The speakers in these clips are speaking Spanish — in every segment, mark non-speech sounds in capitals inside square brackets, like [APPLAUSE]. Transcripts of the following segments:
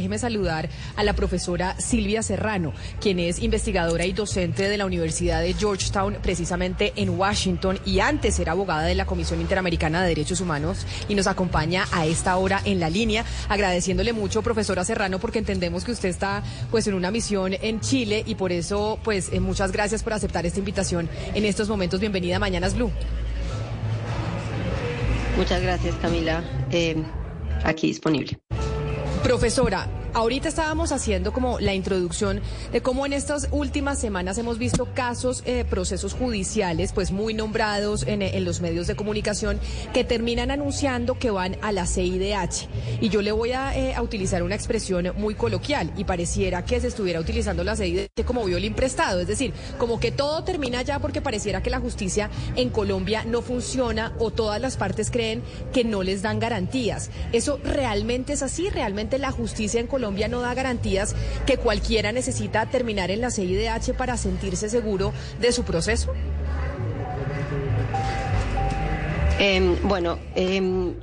Déjeme saludar a la profesora Silvia Serrano, quien es investigadora y docente de la Universidad de Georgetown, precisamente en Washington, y antes era abogada de la Comisión Interamericana de Derechos Humanos, y nos acompaña a esta hora en la línea, agradeciéndole mucho, profesora Serrano, porque entendemos que usted está pues en una misión en Chile, y por eso, pues, eh, muchas gracias por aceptar esta invitación en estos momentos. Bienvenida a Mañanas Blue. Muchas gracias, Camila. Eh, aquí disponible. Profesora, ahorita estábamos haciendo como la introducción de cómo en estas últimas semanas hemos visto casos, eh, procesos judiciales, pues muy nombrados en, los medios de comunicación, que terminan anunciando que van a la CIDH. Y yo le voy a, eh, a utilizar una expresión muy coloquial y pareciera que se estuviera utilizando la CIDH como violín prestado, es decir, como que todo termina ya porque pareciera que la justicia en Colombia no funciona o todas las partes creen que no les dan garantías. ¿Eso realmente es así? ¿Realmente la justicia en Colombia no da garantías que cualquiera necesita terminar en la CIDH para sentirse seguro de su proceso? Eh, bueno, eh,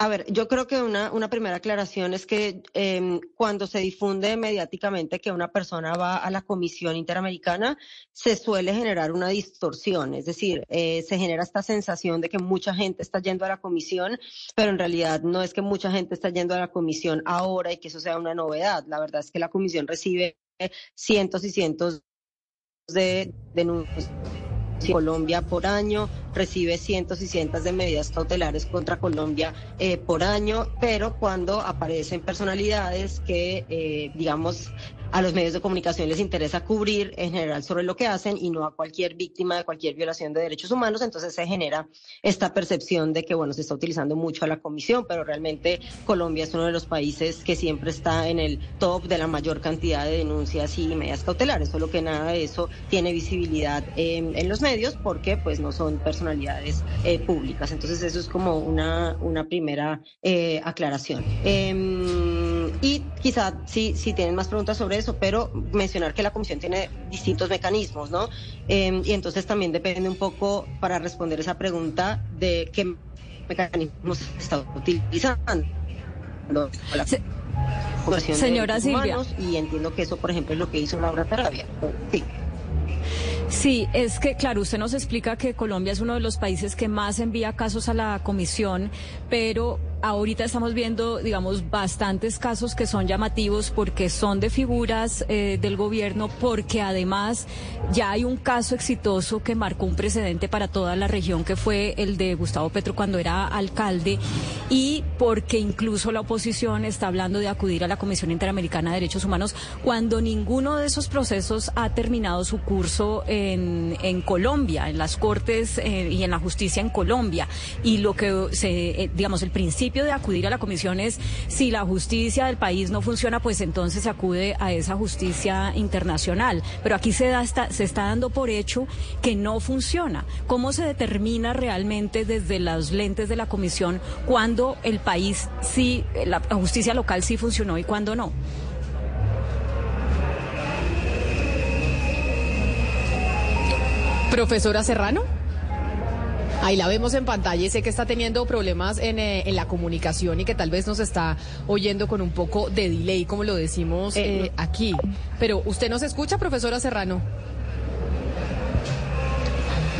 a ver, yo creo que una, una primera aclaración es que eh, cuando se difunde mediáticamente que una persona va a la Comisión Interamericana, se suele generar una distorsión, es decir, eh, se genera esta sensación de que mucha gente está yendo a la Comisión, pero en realidad no es que mucha gente está yendo a la Comisión ahora y que eso sea una novedad. La verdad es que la Comisión recibe cientos y cientos de denuncias Colombia por año, recibe cientos y cientos de medidas cautelares contra Colombia eh, por año, pero cuando aparecen personalidades que, eh, digamos, a los medios de comunicación les interesa cubrir en general sobre lo que hacen y no a cualquier víctima de cualquier violación de derechos humanos, entonces se genera esta percepción de que, bueno, se está utilizando mucho a la comisión, pero realmente Colombia es uno de los países que siempre está en el top de la mayor cantidad de denuncias y medidas cautelares, solo que nada de eso tiene visibilidad en los medios porque pues no son personalidades eh, públicas. Entonces eso es como una, una primera eh, aclaración. Quizá si, si tienen más preguntas sobre eso, pero mencionar que la comisión tiene distintos mecanismos, ¿no? Eh, y entonces también depende un poco para responder esa pregunta de qué mecanismos está utilizando. La Se Señora Silvia. Y entiendo que eso, por ejemplo, es lo que hizo Laura Tarabia. Sí. Sí, es que, claro, usted nos explica que Colombia es uno de los países que más envía casos a la comisión, pero ahorita estamos viendo, digamos, bastantes casos que son llamativos porque son de figuras eh, del gobierno, porque además ya hay un caso exitoso que marcó un precedente para toda la región, que fue el de Gustavo Petro cuando era alcalde, y porque incluso la oposición está hablando de acudir a la Comisión Interamericana de Derechos Humanos cuando ninguno de esos procesos ha terminado su curso en, en Colombia, en las Cortes eh, y en la justicia en Colombia. Y lo que se, eh, digamos, el principio de acudir a la comisión es si la justicia del país no funciona, pues entonces se acude a esa justicia internacional. Pero aquí se, da, está, se está dando por hecho que no funciona. ¿Cómo se determina realmente desde las lentes de la comisión cuándo el país sí, la justicia local sí funcionó y cuándo no? Profesora Serrano. Ahí la vemos en pantalla y sé que está teniendo problemas en, eh, en, la comunicación y que tal vez nos está oyendo con un poco de delay, como lo decimos eh, eh, aquí. Pero usted nos escucha, profesora Serrano.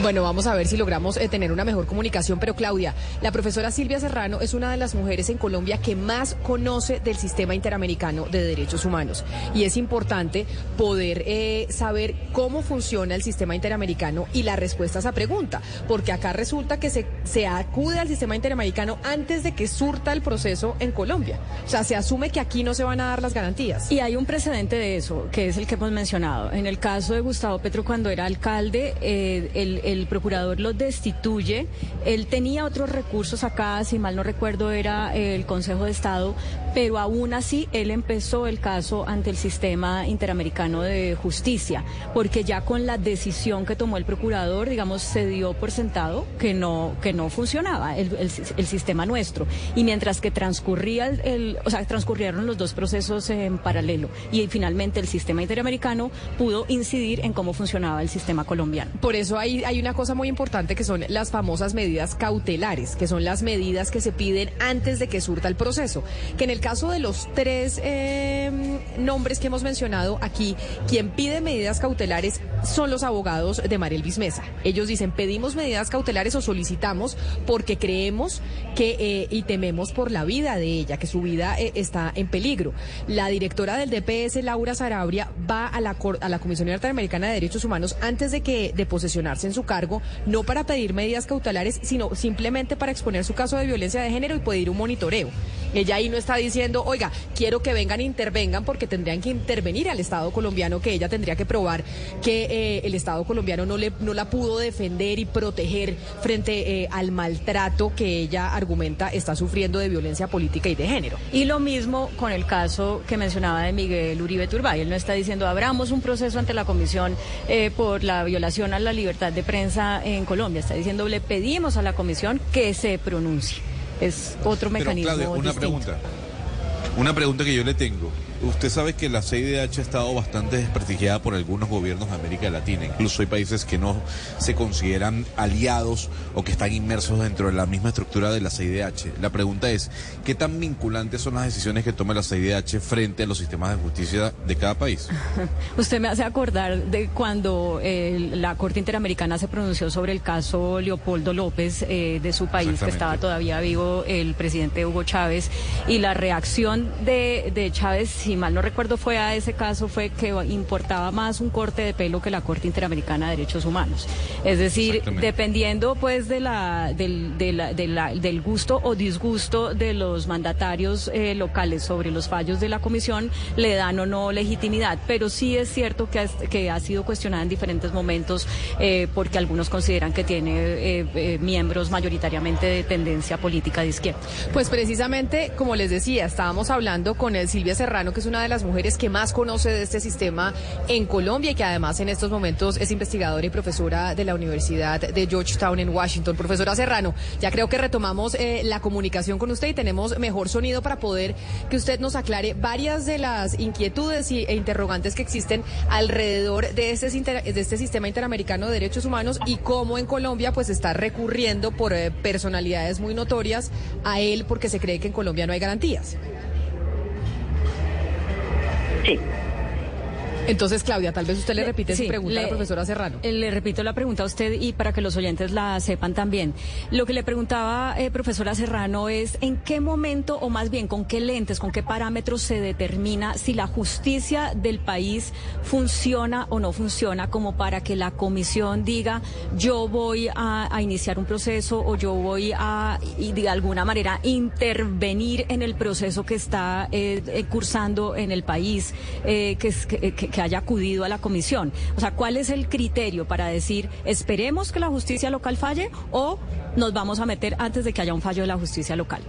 Bueno, vamos a ver si logramos eh, tener una mejor comunicación. Pero Claudia, la profesora Silvia Serrano es una de las mujeres en Colombia que más conoce del sistema interamericano de derechos humanos. Y es importante poder eh, saber cómo funciona el sistema interamericano y la respuesta a esa pregunta. Porque acá resulta que se, se acude al sistema interamericano antes de que surta el proceso en Colombia. O sea, se asume que aquí no se van a dar las garantías. Y hay un precedente de eso, que es el que hemos mencionado. En el caso de Gustavo Petro, cuando era alcalde, eh, el el procurador lo destituye. Él tenía otros recursos acá, si mal no recuerdo, era el Consejo de Estado, pero aún así él empezó el caso ante el sistema interamericano de justicia, porque ya con la decisión que tomó el procurador, digamos, se dio por sentado que no, que no funcionaba el, el, sistema nuestro. Y mientras que transcurría el, o sea, transcurrieron los dos procesos en paralelo y finalmente el sistema interamericano pudo incidir en cómo funcionaba el sistema colombiano. Por eso hay, hay una cosa muy importante que son las famosas medidas cautelares, que son las medidas que se piden antes de que surta el proceso. Que en el caso de los tres eh, nombres que hemos mencionado aquí, quien pide medidas cautelares son los abogados de Mariel Bismesa. Ellos dicen, pedimos medidas cautelares o solicitamos porque creemos que eh, y tememos por la vida de ella, que su vida eh, está en peligro. La directora del DPS, Laura Sarabria, va a la, a la Comisión Interamericana de Derechos Humanos antes de que de posesionarse en su cargo, no para pedir medidas cautelares, sino simplemente para exponer su caso de violencia de género y pedir un monitoreo. Ella ahí no está diciendo, oiga, quiero que vengan e intervengan porque tendrían que intervenir al Estado colombiano, que ella tendría que probar que eh, el Estado colombiano no, le, no la pudo defender y proteger frente eh, al maltrato que ella argumenta está sufriendo de violencia política y de género. Y lo mismo con el caso que mencionaba de Miguel Uribe Turbay. Él no está diciendo, abramos un proceso ante la Comisión eh, por la violación a la libertad de prensa en Colombia. Está diciendo, le pedimos a la Comisión que se pronuncie es otro mecanismo. Claudia, una pregunta. Una pregunta que yo le tengo. Usted sabe que la CIDH ha estado bastante desprestigiada por algunos gobiernos de América Latina. Incluso hay países que no se consideran aliados o que están inmersos dentro de la misma estructura de la CIDH. La pregunta es, ¿qué tan vinculantes son las decisiones que toma la CIDH frente a los sistemas de justicia de cada país? [LAUGHS] Usted me hace acordar de cuando eh, la Corte Interamericana se pronunció sobre el caso Leopoldo López eh, de su país, que estaba todavía vivo el presidente Hugo Chávez, y la reacción de, de Chávez si mal no recuerdo fue a ese caso, fue que importaba más un corte de pelo que la Corte Interamericana de Derechos Humanos. Es decir, dependiendo pues de la, del, del gusto o disgusto de los mandatarios eh, locales sobre los fallos de la Comisión, le dan o no legitimidad. Pero sí es cierto que ha, que ha sido cuestionada en diferentes momentos eh, porque algunos consideran que tiene eh, miembros mayoritariamente de tendencia política de izquierda. Pues precisamente, como les decía, estábamos hablando con el Silvia Serrano, es una de las mujeres que más conoce de este sistema en Colombia y que además en estos momentos es investigadora y profesora de la Universidad de Georgetown en Washington. Profesora Serrano, ya creo que retomamos eh, la comunicación con usted y tenemos mejor sonido para poder que usted nos aclare varias de las inquietudes e interrogantes que existen alrededor de este, este sistema interamericano de derechos humanos y cómo en Colombia pues está recurriendo por eh, personalidades muy notorias a él porque se cree que en Colombia no hay garantías. Sí. Entonces, Claudia, tal vez usted le repite su pregunta a la profesora Serrano. Eh, le repito la pregunta a usted y para que los oyentes la sepan también. Lo que le preguntaba, eh, profesora Serrano, es en qué momento, o más bien con qué lentes, con qué parámetros se determina si la justicia del país funciona o no funciona, como para que la comisión diga, yo voy a, iniciar un proceso o yo voy a, y de alguna manera, intervenir en el proceso que está eh, cursando en el país, que, que que haya acudido a la comisión. O sea, ¿cuál es el criterio para decir esperemos que la justicia local falle o nos vamos a meter antes de que haya un fallo de la justicia local?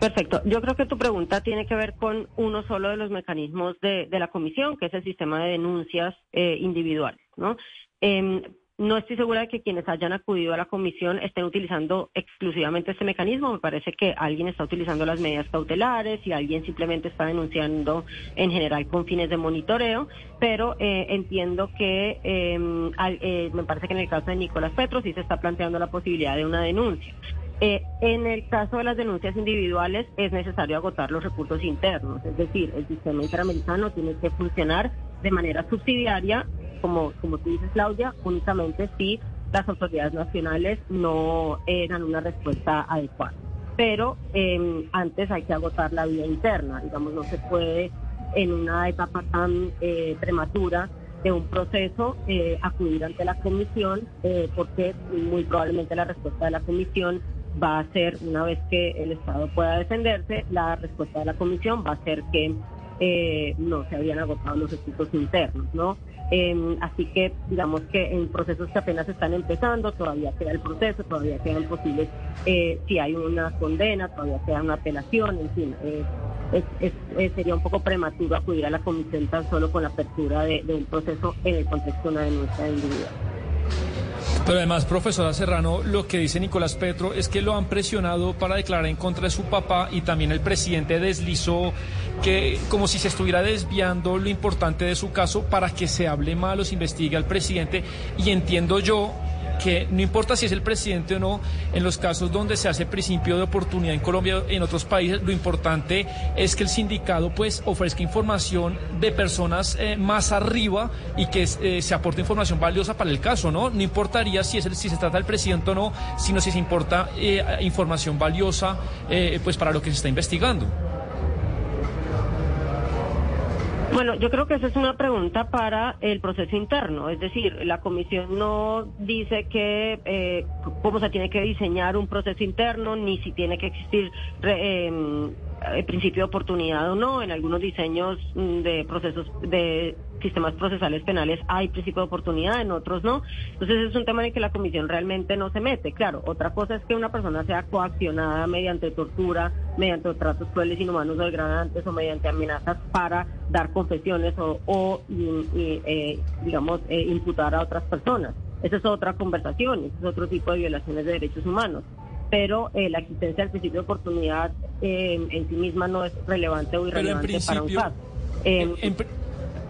Perfecto. Yo creo que tu pregunta tiene que ver con uno solo de los mecanismos de, la comisión, que es el sistema de denuncias eh, individuales, ¿no? Em, no estoy segura de que quienes hayan acudido a la comisión estén utilizando exclusivamente este mecanismo. Me parece que alguien está utilizando las medidas cautelares y alguien simplemente está denunciando en general con fines de monitoreo, pero eh, entiendo que em, eh, me parece que en el caso de Nicolás Petro sí se está planteando la posibilidad de una denuncia. Eh, en el caso de las denuncias individuales es necesario agotar los recursos internos, es decir, el sistema interamericano tiene que funcionar de manera subsidiaria como, como tú dices, Claudia, únicamente si las autoridades nacionales no dan una respuesta adecuada. Pero em, antes hay que agotar la vía interna, digamos, no se puede en una etapa tan eh, prematura de un proceso eh, acudir ante la comisión eh, porque muy probablemente la respuesta de la comisión va a ser, una vez que el Estado pueda defenderse, la respuesta de la comisión va a ser que eh, no se habían agotado los recursos internos, ¿no? Em, así que digamos que en procesos que apenas están empezando, todavía queda el proceso, todavía quedan posibles, eh, si hay una condena, todavía queda una apelación, en fin, eh, sería un poco prematuro acudir a la comisión tan solo con la apertura de, de un proceso en el contexto de una denuncia individual. Pero además, profesora Serrano, lo que dice Nicolás Petro es que lo han presionado para declarar en contra de su papá y también el presidente deslizó que como si se estuviera desviando lo importante de su caso para que se hable mal o se investigue al presidente. Y entiendo yo que no importa si es el presidente o no, en los casos donde se hace principio de oportunidad en Colombia en otros países, lo importante es que el sindicato pues ofrezca información de personas eh, más arriba y que eh, se aporte información valiosa para el caso, ¿no? No importaría si es el, si se trata del presidente o no, sino si se importa eh, información valiosa pues para lo que se está investigando. Bueno, yo creo que esa es una pregunta para el proceso interno, es decir, la comisión no dice que eh, cómo se tiene que diseñar un proceso interno, ni si tiene que existir eh, el principio de oportunidad o no. En algunos diseños mm, de procesos de sistemas procesales penales hay principio de oportunidad, en otros no. Entonces es un tema en el que la comisión realmente no se mete. Claro, otra cosa es que una persona sea coaccionada mediante tortura, mediante tratos crueles, inhumanos o degradantes o mediante amenazas para dar confesiones o, eh, digamos, eh, imputar a otras personas. Esa es otra conversación, ese es otro tipo de violaciones de derechos humanos pero eh, la existencia del principio de oportunidad eh, en sí misma no es relevante o irrelevante para un caso. en,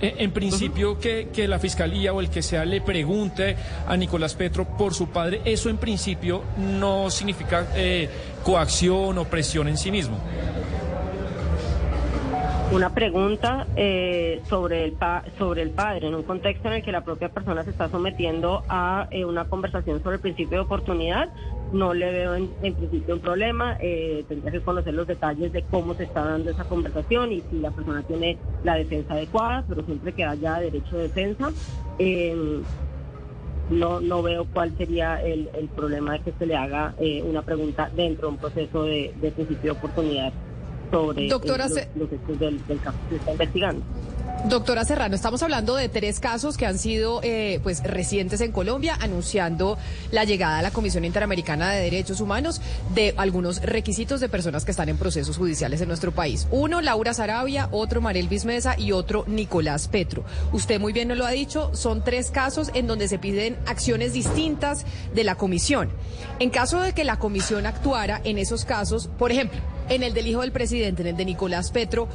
eh, principio que, que, la fiscalía o el que sea le pregunte a Nicolás Petro por su padre, eso en principio no significa coacción o presión en sí mismo una pregunta eh, sobre, el sobre el padre, en un contexto en el que la propia persona se está sometiendo a eh, una conversación sobre el principio de oportunidad. No le veo en, principio un problema, eh, tendría que conocer los detalles de cómo se está dando esa conversación y si la persona tiene la defensa adecuada, pero siempre que haya derecho de defensa. Em, no, no veo cuál sería el, problema de que se le haga una pregunta dentro de un proceso de principio de oportunidad sobre Doctora eh, los, del, caso que se está investigando. Doctora Serrano, estamos hablando de tres casos que han sido eh, pues recientes en Colombia, anunciando la llegada a la Comisión Interamericana de Derechos Humanos de algunos requisitos de personas que están en procesos judiciales en nuestro país. Uno, Laura Sarabia, otro, Mariel Bismesa y otro, Nicolás Petro. Usted muy bien nos lo ha dicho, son tres casos en donde se piden acciones distintas de la Comisión. En caso de que la Comisión actuara en esos casos, por ejemplo, en el del hijo del presidente, en el de Nicolás Petro,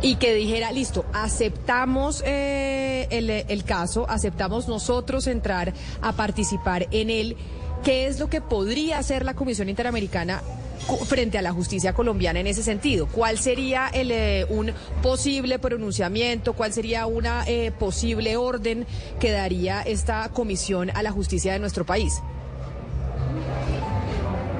y que dijera, listo, aceptamos eh, el, caso, aceptamos nosotros entrar a participar en él, ¿qué es lo que podría hacer la Comisión Interamericana frente a la justicia colombiana en ese sentido? ¿Cuál sería el, eh, un posible pronunciamiento? ¿Cuál sería una eh, posible orden que daría esta comisión a la justicia de nuestro país?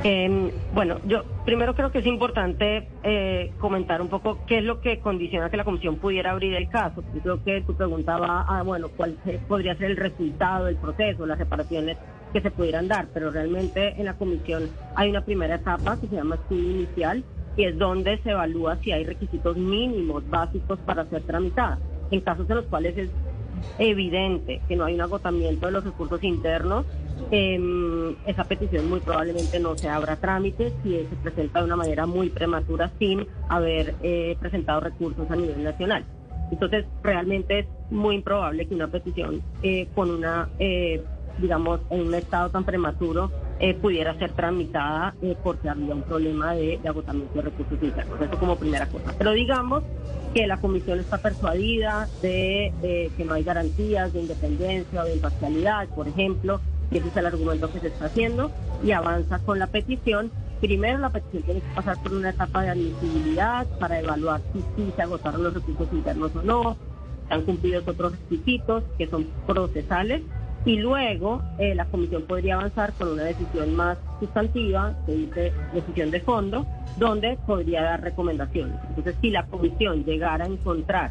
Eh, bueno, yo primero creo que es importante eh, comentar un poco qué es lo que condiciona que la comisión pudiera abrir el caso. Yo creo que tu pregunta va a, bueno, cuál podría ser el resultado del proceso, las reparaciones que se pudieran dar, pero realmente en la comisión hay una primera etapa que se llama estudio inicial y es donde se evalúa si hay requisitos mínimos básicos para ser tramitada. En casos en los cuales es evidente que no hay un agotamiento de los recursos internos, eh, esa petición muy probablemente no se abra trámite si se presenta de una manera muy prematura sin haber eh, presentado recursos a nivel nacional. Entonces, realmente es muy improbable que una petición eh, con una, eh, digamos, en un estado tan prematuro pudiera ser tramitada porque había un problema de, de, agotamiento de recursos internos. Eso como primera cosa. Pero digamos que la comisión está persuadida de que no hay garantías de independencia o de imparcialidad, por ejemplo, y ese es el argumento que se está haciendo, y avanza con la petición. Primero la petición tiene que pasar por una etapa de admisibilidad para evaluar si, se agotaron los recursos internos o no, se han cumplido otros requisitos que son procesales, y luego eh, la comisión podría avanzar con una decisión más sustantiva, se dice decisión de fondo, donde podría dar recomendaciones. Entonces, si la comisión llegara a encontrar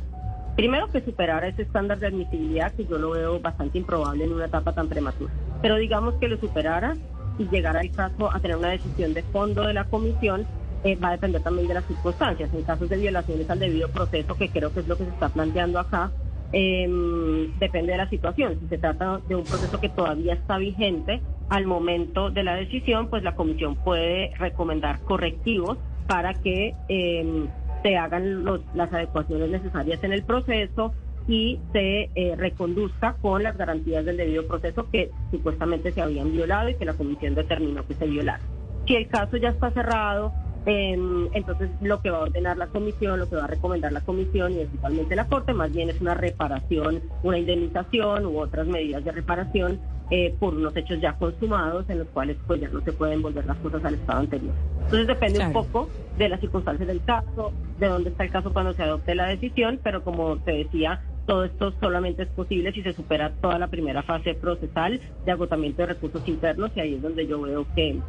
Primero que superara ese estándar de admisibilidad que yo lo veo bastante improbable en una etapa tan prematura. Pero digamos que lo superara y llegara el caso a tener una decisión de fondo de la comisión, eh, va a depender también de las circunstancias. En casos de violaciones al debido proceso, que creo que es lo que se está planteando acá, em, depende de la situación. Si se trata de un proceso que todavía está vigente al momento de la decisión, pues la comisión puede recomendar correctivos para que em, se hagan las adecuaciones necesarias en el proceso y se eh, reconduzca con las garantías del debido proceso que supuestamente se habían violado y que la comisión determinó que se violaron. Si el caso ya está cerrado, entonces lo que va a ordenar la comisión, lo que va a recomendar la comisión y principalmente la Corte, más bien es una reparación, una indemnización u otras medidas de reparación eh, por unos hechos ya consumados en los cuales pues ya no se pueden volver las cosas al estado anterior. Entonces depende un poco de las circunstancias del caso, de dónde está el caso cuando se adopte la decisión, pero como te decía, todo esto solamente es posible si se supera toda la primera fase procesal de agotamiento de recursos internos y ahí es donde yo veo que,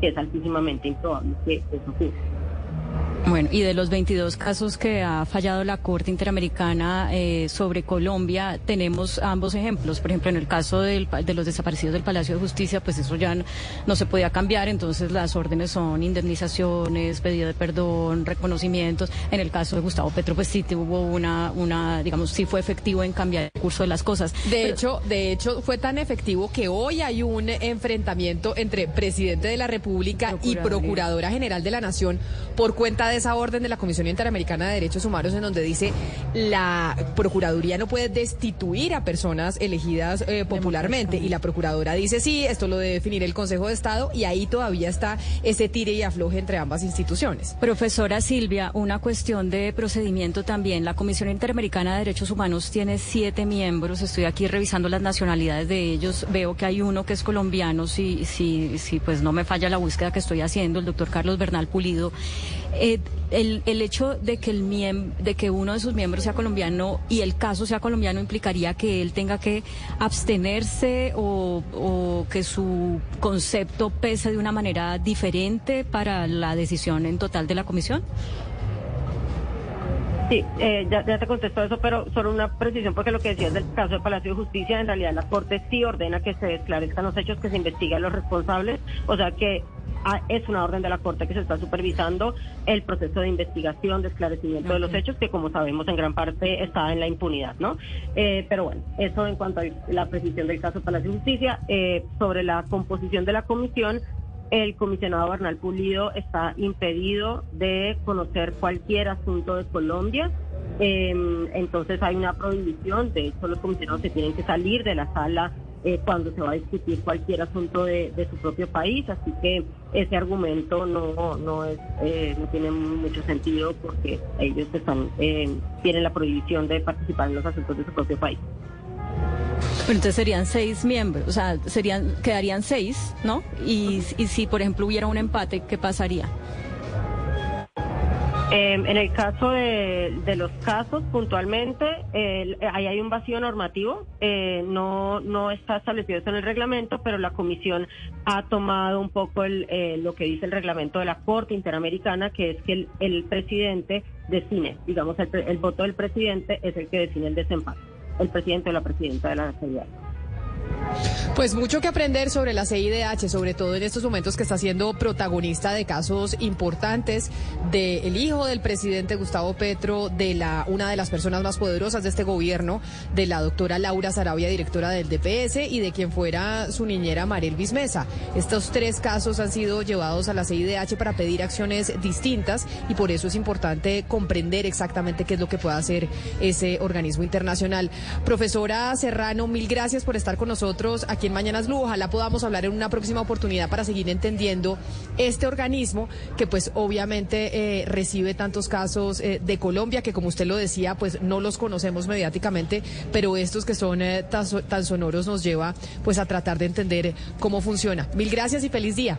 que es altísimamente improbable que eso ocurra. Bueno, y de los 22 casos que ha fallado la Corte Interamericana eh, sobre Colombia, tenemos ambos ejemplos. Por ejemplo, en el caso del, de los desaparecidos del Palacio de Justicia, pues eso ya no, se podía cambiar, entonces las órdenes son indemnizaciones, pedido de perdón, reconocimientos. En el caso de Gustavo Petro, pues sí hubo una, una, digamos, sí fue efectivo en cambiar el curso de las cosas. De hecho, de hecho, fue tan efectivo que hoy hay un enfrentamiento entre presidente de la República y Procuradora General de la Nación por cuenta de esa orden de la Comisión Interamericana de Derechos Humanos en donde dice la Procuraduría no puede destituir a personas elegidas eh, popularmente y la Procuradora dice sí, esto lo debe definir el Consejo de Estado y ahí todavía está ese tire y afloje entre ambas instituciones. Profesora Silvia, una cuestión de procedimiento también. La Comisión Interamericana de Derechos Humanos tiene siete miembros. Estoy aquí revisando las nacionalidades de ellos. Veo que hay uno que es colombiano, si, si, si pues no me falla la búsqueda que estoy haciendo, el doctor Carlos Bernal Pulido. Eh, el, el, hecho de que, el de que uno de sus miembros sea colombiano y el caso sea colombiano implicaría que él tenga que abstenerse o, o que su concepto pese de una manera diferente para la decisión en total de la comisión? Sí, eh, ya, ya, te contesto eso, pero solo una precisión, porque lo que decías del caso de Palacio de Justicia, en realidad la Corte sí ordena que se esclarezcan los hechos, que se investiguen los responsables, o sea que es una orden de la Corte que se está supervisando el proceso de investigación, de esclarecimiento de los hechos, que como sabemos en gran parte está en la impunidad, ¿no? Eh, pero bueno, eso en cuanto a la precisión del caso Palacio de Justicia. Eh, sobre la composición de la comisión, el comisionado Bernal Pulido está impedido de conocer cualquier asunto de Colombia. Em, entonces hay una prohibición, de hecho los comisionados se tienen que salir de la sala eh, cuando se va a discutir cualquier asunto de, su propio país, así que ese argumento no, no, es, eh, no tiene mucho sentido porque ellos están, eh, tienen la prohibición de participar en los asuntos de su propio país. entonces serían seis miembros, o sea, serían, quedarían seis, ¿no? Y, y si, por ejemplo, hubiera un empate, ¿qué pasaría? Em, en el caso de, los casos, puntualmente, ahí hay un vacío normativo, eh, no, no está establecido eso en el reglamento, pero la Comisión ha tomado un poco el, eh, lo que dice el reglamento de la Corte Interamericana, que es que el, presidente define, digamos, el, el, voto del presidente es el que define el desempate, el presidente o la presidenta de la Nacionalidad. Pues mucho que aprender sobre la CIDH, sobre todo en estos momentos que está siendo protagonista de casos importantes del hijo del presidente Gustavo Petro, de la una de las personas más poderosas de este gobierno, de la doctora Laura Sarabia, directora del DPS, y de quien fuera su niñera Mariel Bismesa. Estos tres casos han sido llevados a la CIDH para pedir acciones distintas y por eso es importante comprender exactamente qué es lo que puede hacer ese organismo internacional. Profesora Serrano, mil gracias por estar con nosotros aquí en Mañanas Blue. Ojalá podamos hablar en una próxima oportunidad para seguir entendiendo este organismo que pues obviamente eh, recibe tantos casos eh, de Colombia que como usted lo decía pues no los conocemos mediáticamente, pero estos que son eh, tan sonoros nos lleva pues a tratar de entender cómo funciona. Mil gracias y feliz día.